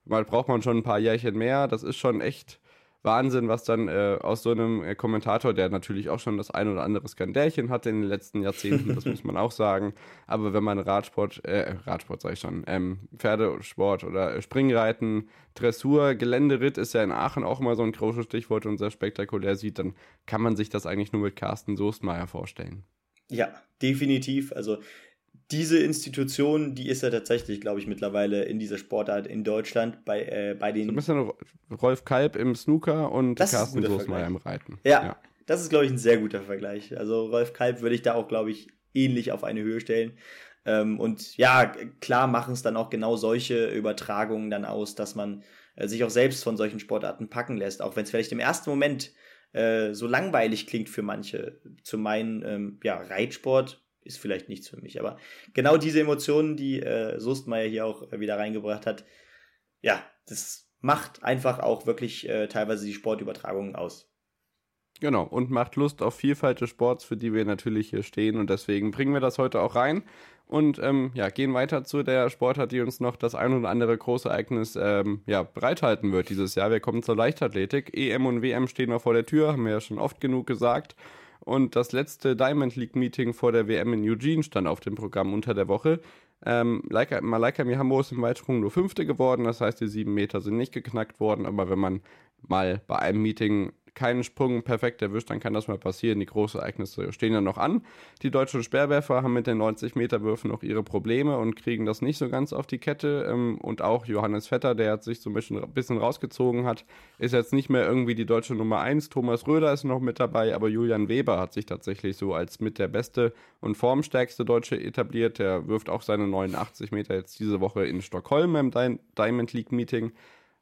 mal braucht man schon ein paar Jährchen mehr. Das ist schon echt Wahnsinn, was dann äh, aus so einem äh, Kommentator, der natürlich auch schon das ein oder andere Skandälchen hatte in den letzten Jahrzehnten, das muss man auch sagen. Aber wenn man Radsport, äh, Radsport sag ich schon, ähm, Pferdesport oder äh, Springreiten, Dressur, Geländeritt ist ja in Aachen auch immer so ein großes Stichwort und sehr spektakulär sieht, dann kann man sich das eigentlich nur mit Carsten Soestmeier vorstellen. Ja, definitiv. Also diese Institution, die ist ja tatsächlich, glaube ich, mittlerweile in dieser Sportart in Deutschland bei, äh, bei den. So ein bisschen Rolf Kalb im Snooker und Carsten Großmeier im Reiten. Ja, ja, das ist, glaube ich, ein sehr guter Vergleich. Also Rolf Kalb würde ich da auch, glaube ich, ähnlich auf eine Höhe stellen. Ähm, und ja, klar machen es dann auch genau solche Übertragungen dann aus, dass man äh, sich auch selbst von solchen Sportarten packen lässt, auch wenn es vielleicht im ersten Moment äh, so langweilig klingt für manche. Zu meinen, ähm, ja, Reitsport ist vielleicht nichts für mich. Aber genau diese Emotionen, die äh, Soestmeier hier auch äh, wieder reingebracht hat, ja, das macht einfach auch wirklich äh, teilweise die Sportübertragungen aus. Genau, und macht Lust auf Vielfalt des Sports, für die wir natürlich hier stehen. Und deswegen bringen wir das heute auch rein. Und ähm, ja, gehen weiter zu der Sportart, die uns noch das ein oder andere große Ereignis ähm, ja, bereithalten wird dieses Jahr. Wir kommen zur Leichtathletik. EM und WM stehen noch vor der Tür, haben wir ja schon oft genug gesagt. Und das letzte Diamond League Meeting vor der WM in Eugene stand auf dem Programm unter der Woche. Ähm, Malaika, Malaika Mihambo ist im Weitsprung nur Fünfte geworden, das heißt, die sieben Meter sind nicht geknackt worden, aber wenn man mal bei einem Meeting keinen Sprung perfekt erwischt, dann kann das mal passieren. Die großen Ereignisse stehen ja noch an. Die deutschen Sperrwerfer haben mit den 90-Meter-Würfen noch ihre Probleme und kriegen das nicht so ganz auf die Kette. Ähm, und auch Johannes Vetter, der sich so ein bisschen, bisschen rausgezogen hat, ist jetzt nicht mehr irgendwie die deutsche Nummer 1. Thomas Röder ist noch mit dabei, aber Julian Weber hat sich tatsächlich so als mit der beste und formstärkste Deutsche etabliert. Der wirft auch seine 89 Meter jetzt diese Woche in Stockholm im Diamond League Meeting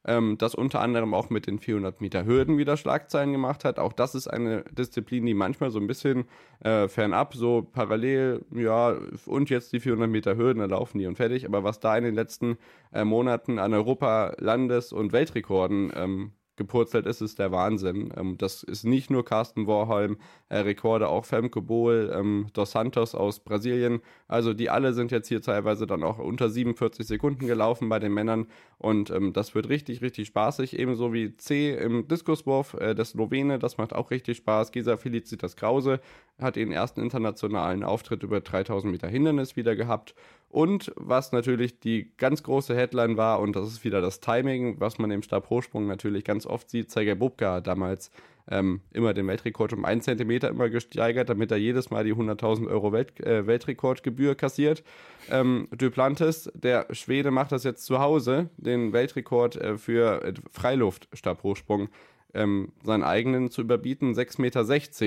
ähm, das unter anderem auch mit den 400 Meter Hürden wieder Schlagzeilen gemacht hat. Auch das ist eine Disziplin, die manchmal so ein bisschen äh, fernab, so parallel, ja, und jetzt die 400 Meter Hürden, da laufen die und fertig. Aber was da in den letzten äh, Monaten an Europa-, Landes- und Weltrekorden ähm, gepurzelt ist, ist der Wahnsinn. Ähm, das ist nicht nur Carsten Warholm, äh, Rekorde auch Femke Bohl, ähm, Dos Santos aus Brasilien. Also die alle sind jetzt hier teilweise dann auch unter 47 Sekunden gelaufen bei den Männern und ähm, das wird richtig, richtig spaßig. Ebenso wie C im Diskuswurf, äh, der Slowene, das macht auch richtig Spaß. Gesa Felicitas Krause hat ihren ersten internationalen Auftritt über 3000 Meter Hindernis wieder gehabt und was natürlich die ganz große Headline war, und das ist wieder das Timing, was man im Stabhochsprung natürlich ganz oft sieht, Sergei Bubka hat damals ähm, immer den Weltrekord um einen Zentimeter immer gesteigert, damit er jedes Mal die 100.000 Euro Welt, äh, Weltrekordgebühr kassiert. Ähm, Duplantis, der Schwede, macht das jetzt zu Hause, den Weltrekord äh, für äh, Freiluftstabhochsprung ähm, seinen eigenen zu überbieten. 6,16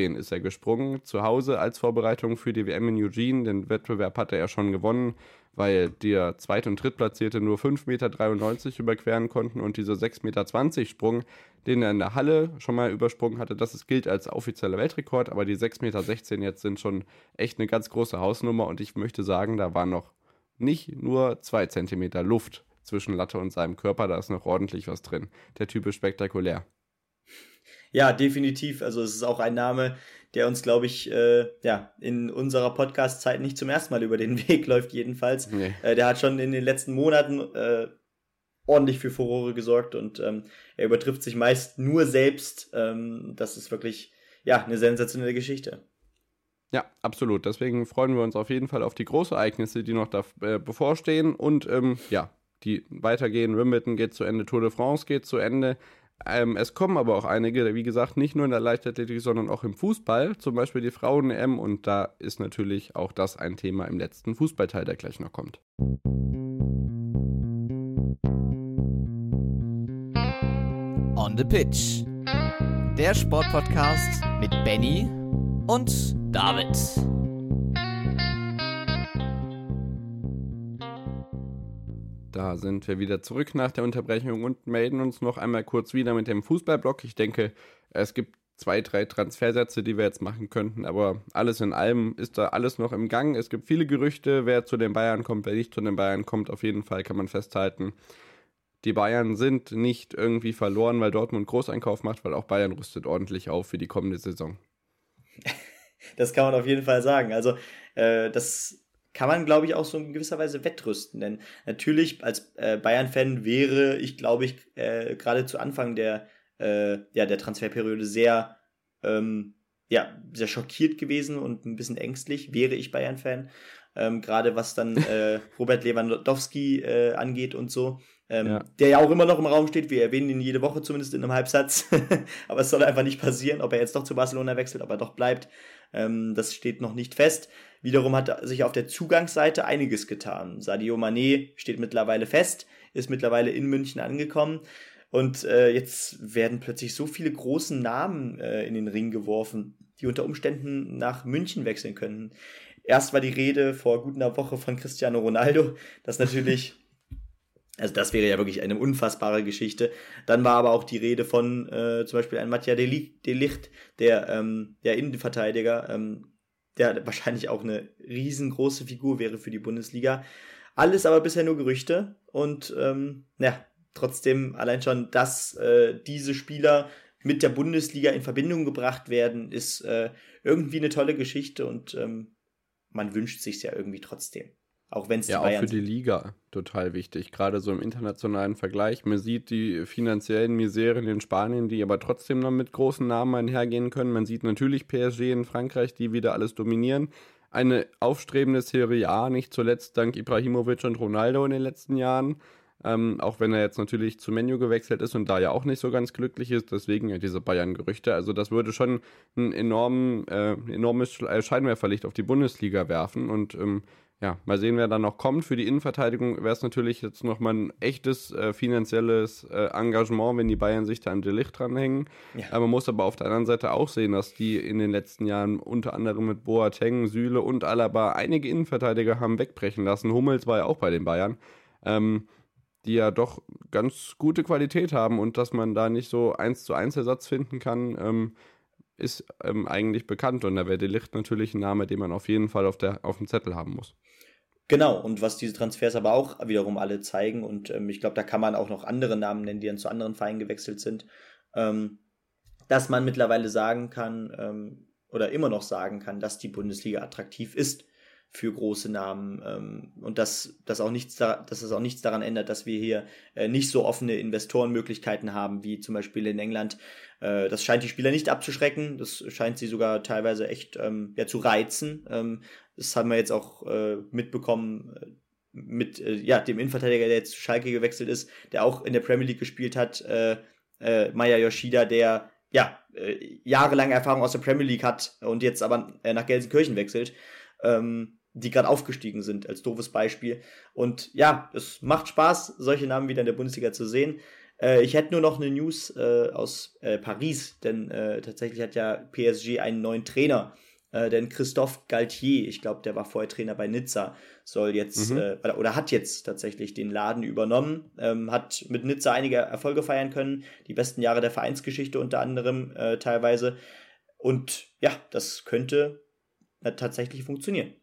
Meter ist er gesprungen, zu Hause als Vorbereitung für die WM in Eugene. Den Wettbewerb hatte er schon gewonnen weil der Zweit- und Drittplatzierte nur 5,93 Meter überqueren konnten und dieser 6,20 Meter Sprung, den er in der Halle schon mal übersprungen hatte, das gilt als offizieller Weltrekord, aber die 6,16 Meter jetzt sind schon echt eine ganz große Hausnummer und ich möchte sagen, da war noch nicht nur 2 Zentimeter Luft zwischen Latte und seinem Körper, da ist noch ordentlich was drin. Der Typ ist spektakulär. Ja, definitiv. Also es ist auch ein Name, der uns, glaube ich, äh, ja, in unserer Podcast-Zeit nicht zum ersten Mal über den [LAUGHS] Weg läuft, jedenfalls. Nee. Äh, der hat schon in den letzten Monaten äh, ordentlich für Furore gesorgt und ähm, er übertrifft sich meist nur selbst. Ähm, das ist wirklich ja eine sensationelle Geschichte. Ja, absolut. Deswegen freuen wir uns auf jeden Fall auf die Großereignisse, die noch da äh, bevorstehen und ähm, ja, die weitergehen. Wimbledon geht zu Ende, Tour de France geht zu Ende. Ähm, es kommen aber auch einige, wie gesagt, nicht nur in der Leichtathletik, sondern auch im Fußball, zum Beispiel die Frauen-EM. Und da ist natürlich auch das ein Thema im letzten Fußballteil, der gleich noch kommt. On the Pitch. Der Sportpodcast mit Benny und David. Da sind wir wieder zurück nach der Unterbrechung und melden uns noch einmal kurz wieder mit dem Fußballblock. Ich denke, es gibt zwei, drei Transfersätze, die wir jetzt machen könnten, aber alles in allem ist da alles noch im Gang. Es gibt viele Gerüchte, wer zu den Bayern kommt, wer nicht zu den Bayern kommt. Auf jeden Fall kann man festhalten, die Bayern sind nicht irgendwie verloren, weil Dortmund Großeinkauf macht, weil auch Bayern rüstet ordentlich auf für die kommende Saison. [LAUGHS] Das kann man auf jeden Fall sagen. Also, äh, das kann man, glaube ich, auch so in gewisser Weise wettrüsten. Denn natürlich, als äh, Bayern-Fan wäre ich, glaube ich, äh, gerade zu Anfang der, äh, ja, der Transferperiode sehr, ähm, ja, sehr schockiert gewesen und ein bisschen ängstlich, wäre ich Bayern-Fan. Ähm, gerade was dann [LAUGHS] äh, Robert Lewandowski äh, angeht und so. Ähm, ja. Der ja auch immer noch im Raum steht. Wir erwähnen ihn jede Woche zumindest in einem Halbsatz. [LAUGHS] aber es soll einfach nicht passieren, ob er jetzt doch zu Barcelona wechselt, ob er doch bleibt. Ähm, das steht noch nicht fest. Wiederum hat sich auf der Zugangsseite einiges getan. Sadio Mané steht mittlerweile fest, ist mittlerweile in München angekommen. Und äh, jetzt werden plötzlich so viele große Namen äh, in den Ring geworfen, die unter Umständen nach München wechseln können. Erst war die Rede vor gut einer Woche von Cristiano Ronaldo, das natürlich [LAUGHS] Also das wäre ja wirklich eine unfassbare Geschichte. Dann war aber auch die Rede von äh, zum Beispiel einem Mattia Delicht, der, ähm, der Innenverteidiger, ähm, der wahrscheinlich auch eine riesengroße Figur wäre für die Bundesliga. Alles aber bisher nur Gerüchte und ähm, ja, trotzdem allein schon, dass äh, diese Spieler mit der Bundesliga in Verbindung gebracht werden, ist äh, irgendwie eine tolle Geschichte und ähm, man wünscht sich ja irgendwie trotzdem. Auch wenn es ja, auch für die Liga total wichtig, gerade so im internationalen Vergleich. Man sieht die finanziellen Miseren in Spanien, die aber trotzdem noch mit großen Namen einhergehen können. Man sieht natürlich PSG in Frankreich, die wieder alles dominieren. Eine aufstrebende Serie A, nicht zuletzt dank Ibrahimovic und Ronaldo in den letzten Jahren. Ähm, auch wenn er jetzt natürlich zu Menu gewechselt ist und da ja auch nicht so ganz glücklich ist, deswegen ja diese Bayern-Gerüchte. Also das würde schon ein enorm, äh, enormes Scheinwerferlicht auf die Bundesliga werfen und ähm, ja, mal sehen, wer da noch kommt. Für die Innenverteidigung wäre es natürlich jetzt nochmal ein echtes äh, finanzielles äh, Engagement, wenn die Bayern sich da an Delicht dranhängen. Ja. Aber man muss aber auf der anderen Seite auch sehen, dass die in den letzten Jahren unter anderem mit Boateng, Süle und Alaba einige Innenverteidiger haben wegbrechen lassen. Hummels war ja auch bei den Bayern. Ähm, die ja doch ganz gute Qualität haben und dass man da nicht so eins zu eins Ersatz finden kann, ähm, ist ähm, eigentlich bekannt. Und da wäre Delicht natürlich ein Name, den man auf jeden Fall auf, der, auf dem Zettel haben muss. Genau, und was diese Transfers aber auch wiederum alle zeigen, und ähm, ich glaube, da kann man auch noch andere Namen nennen, die dann zu anderen Vereinen gewechselt sind, ähm, dass man mittlerweile sagen kann ähm, oder immer noch sagen kann, dass die Bundesliga attraktiv ist für große Namen ähm, und dass, dass, auch nichts da, dass es auch nichts daran ändert, dass wir hier äh, nicht so offene Investorenmöglichkeiten haben wie zum Beispiel in England. Äh, das scheint die Spieler nicht abzuschrecken, das scheint sie sogar teilweise echt ähm, ja, zu reizen. Ähm, das haben wir jetzt auch äh, mitbekommen äh, mit äh, ja, dem Innenverteidiger, der jetzt zu Schalke gewechselt ist, der auch in der Premier League gespielt hat, äh, äh, Maya Yoshida, der ja jahrelange Erfahrung aus der Premier League hat und jetzt aber nach Gelsenkirchen wechselt. Ähm, die gerade aufgestiegen sind, als doofes Beispiel. Und ja, es macht Spaß, solche Namen wieder in der Bundesliga zu sehen. Äh, ich hätte nur noch eine News äh, aus äh, Paris, denn äh, tatsächlich hat ja PSG einen neuen Trainer. Äh, denn Christophe Galtier, ich glaube, der war vorher Trainer bei Nizza, soll jetzt mhm. Äh, oder, oder, hat jetzt tatsächlich den Laden übernommen, ähm, hat mit Nizza einige Erfolge feiern können, die besten Jahre der Vereinsgeschichte unter anderem teilweise. Und ja, das könnte tatsächlich funktionieren.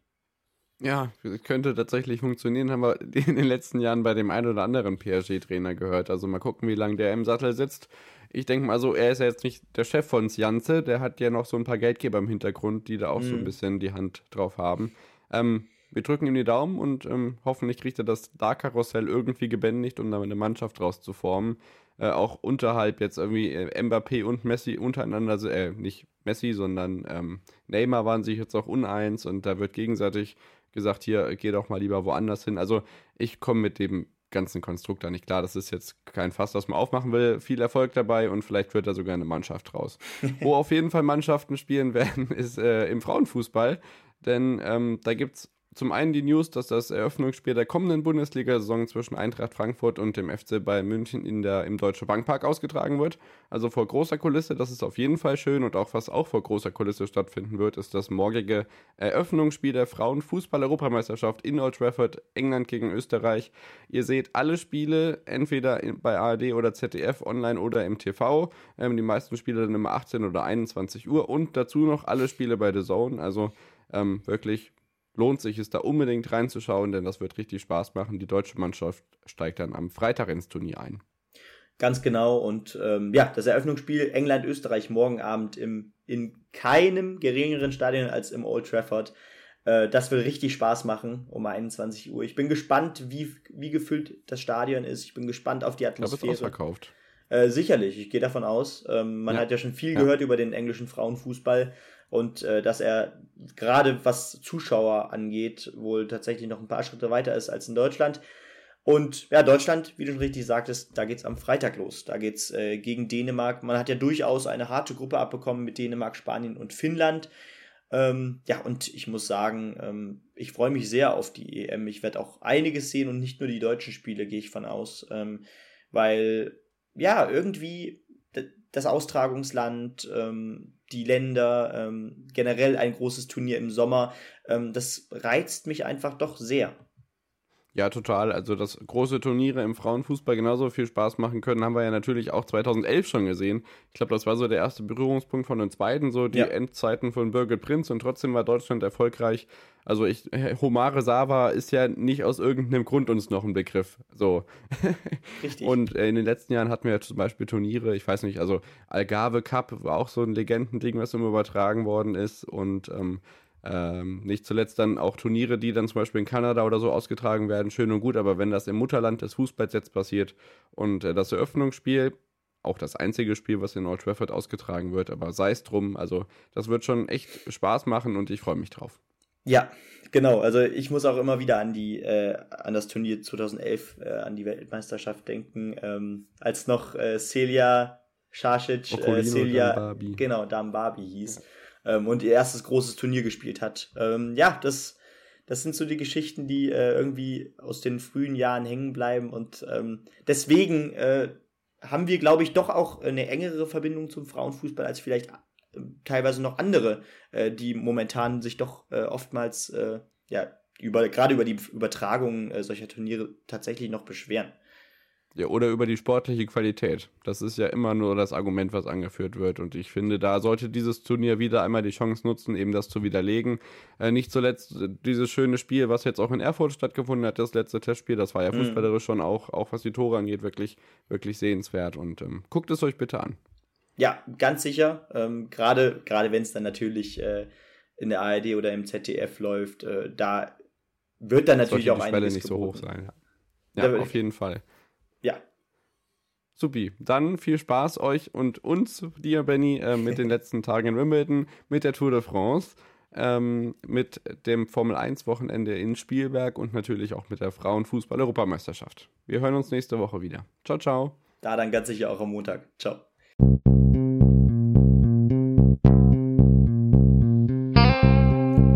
Ja, könnte tatsächlich funktionieren, haben wir [LAUGHS] in den letzten Jahren bei dem einen oder anderen PSG-Trainer gehört. Also mal gucken, wie lange der im Sattel sitzt. Ich denke mal so, er ist ja jetzt nicht der Chef von Sjanze, der hat ja noch so ein paar Geldgeber im Hintergrund, die da auch mhm. so ein mhm. bisschen die Hand drauf haben. Ähm, wir drücken ihm die Daumen und ähm, hoffentlich kriegt er das Dark-Karussell irgendwie gebändigt, um da eine Mannschaft rauszuformen. Äh, auch unterhalb jetzt irgendwie äh, Mbappé und Messi untereinander, äh, nicht Messi, sondern ähm, Neymar waren sich jetzt auch uneins und da wird gegenseitig gesagt, hier, geh doch mal lieber woanders hin. Also ich komme mit dem ganzen Konstrukt da nicht klar. Das ist jetzt kein Fass, das man aufmachen will. Viel Erfolg dabei und vielleicht wird da sogar eine Mannschaft raus. [LAUGHS] Wo auf jeden Fall Mannschaften spielen werden, [LAUGHS] ist äh, im Frauenfußball. Denn ähm, da gibt es zum einen die News, dass das Eröffnungsspiel der kommenden Bundesliga-Saison zwischen Eintracht Frankfurt und dem FC Bayern München in der, im Deutsche Bankpark ausgetragen wird. Also vor großer Kulisse, das ist auf jeden Fall schön. Und auch was auch vor großer Kulisse stattfinden wird, ist das morgige Eröffnungsspiel der Frauenfußball-Europameisterschaft in Old Trafford, England gegen Österreich. Ihr seht alle Spiele entweder bei ARD oder ZDF online oder im TV. Ähm, die meisten Spiele dann immer 18 oder 21 Uhr und dazu noch alle Spiele bei The Zone. Also ähm, wirklich lohnt sich es da unbedingt reinzuschauen, denn das wird richtig Spaß machen. Die deutsche Mannschaft steigt dann am Freitag ins Turnier ein. Ganz genau. Und ähm, ja, das Eröffnungsspiel England-Österreich morgen Abend im, in keinem geringeren Stadion als im Old Trafford. Äh, das wird richtig Spaß machen um 21 Uhr. Ich bin gespannt, wie, wie gefüllt das Stadion ist. Ich bin gespannt auf die Atmosphäre. Ich glaube, es ausverkauft. Äh, sicherlich, ich gehe davon aus. Ähm, man ja. hat ja schon viel ja. gehört über den englischen Frauenfußball und äh, dass er gerade was Zuschauer angeht, wohl tatsächlich noch ein paar Schritte weiter ist als in Deutschland. Und ja, Deutschland, wie du schon richtig sagtest, da geht's am Freitag los. Da geht's äh, gegen Dänemark. Man hat ja durchaus eine harte Gruppe abbekommen mit Dänemark, Spanien und Finnland. Ähm, ja, und ich muss sagen, ähm, ich freue mich sehr auf die EM. Ich werde auch einiges sehen und nicht nur die deutschen Spiele, gehe ich von aus. Ähm, weil, ja, irgendwie das Austragungsland, ähm, die Länder, ähm, generell ein großes Turnier im Sommer. Ähm, das reizt mich einfach doch sehr. Ja, total. Also, dass große Turniere im Frauenfußball genauso viel Spaß machen können, haben wir ja natürlich auch 2011 schon gesehen. Ich glaube, das war so der erste Berührungspunkt von uns beiden, so die ja. Endzeiten von Birgit Prinz und trotzdem war Deutschland erfolgreich. Also, ich, Homare Sava ist ja nicht aus irgendeinem Grund uns noch ein Begriff. So. [LAUGHS] Richtig. und in den letzten Jahren hatten wir ja zum Beispiel Turniere, ich weiß nicht, also Algarve Cup war auch so ein Legendending, was immer übertragen worden ist und ähm, ähm, nicht zuletzt dann auch Turniere, die dann zum Beispiel in Kanada oder so ausgetragen werden, schön und gut, aber wenn das im Mutterland des Fußballs jetzt passiert und äh, das Eröffnungsspiel, auch das einzige Spiel, was in Old Trafford ausgetragen wird, aber sei es drum, also das wird schon echt Spaß machen und ich freue mich drauf. Ja, genau. Also ich muss auch immer wieder an die äh, an das Turnier 2011, äh, an die Weltmeisterschaft denken, ähm, als noch äh, Celia Šašić, äh, Celia, Dambabi. genau, Dambabi hieß. Ja ähm, und ihr erstes großes Turnier gespielt hat. Ähm, ja, das, das sind so die Geschichten, die äh, irgendwie aus den frühen Jahren hängen bleiben und ähm, deswegen äh, haben wir, glaube ich, doch auch eine engere Verbindung zum Frauenfußball als vielleicht äh, teilweise noch andere, äh, die momentan sich doch äh, oftmals äh, ja über gerade über die Übertragung solcher Turniere tatsächlich noch beschweren. Ja, oder über die sportliche Qualität. Das ist ja immer nur das Argument, was angeführt wird. Und ich finde, da sollte dieses Turnier wieder einmal die Chance nutzen, eben das zu widerlegen. Äh, nicht zuletzt äh, dieses schöne Spiel, was jetzt auch in Erfurt stattgefunden hat, das letzte Testspiel, das war ja mhm. fußballerisch schon auch, auch was die Tore angeht, wirklich, wirklich sehenswert. Und ähm, guckt es euch bitte an. Ja, ganz sicher. Ähm, gerade gerade wenn es dann natürlich äh, in der ARD oder im ZDF läuft, äh, da wird dann natürlich auch die Schwelle nicht geboten. so hoch sein. Ja, ja auf jeden Fall. Supi. Dann viel Spaß euch und uns, dir, Benny, äh, mit [LAUGHS] den letzten Tagen in Wimbledon, mit der Tour de France, ähm, mit dem Formel 1 Wochenende in Spielberg und natürlich auch mit der Frauenfußball-Europameisterschaft. Wir hören uns nächste Woche wieder. Ciao, ciao. Da dann ganz sicher auch am Montag. Ciao.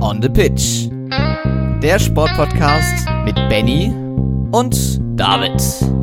On the Pitch. Der Sportpodcast mit Benny und David.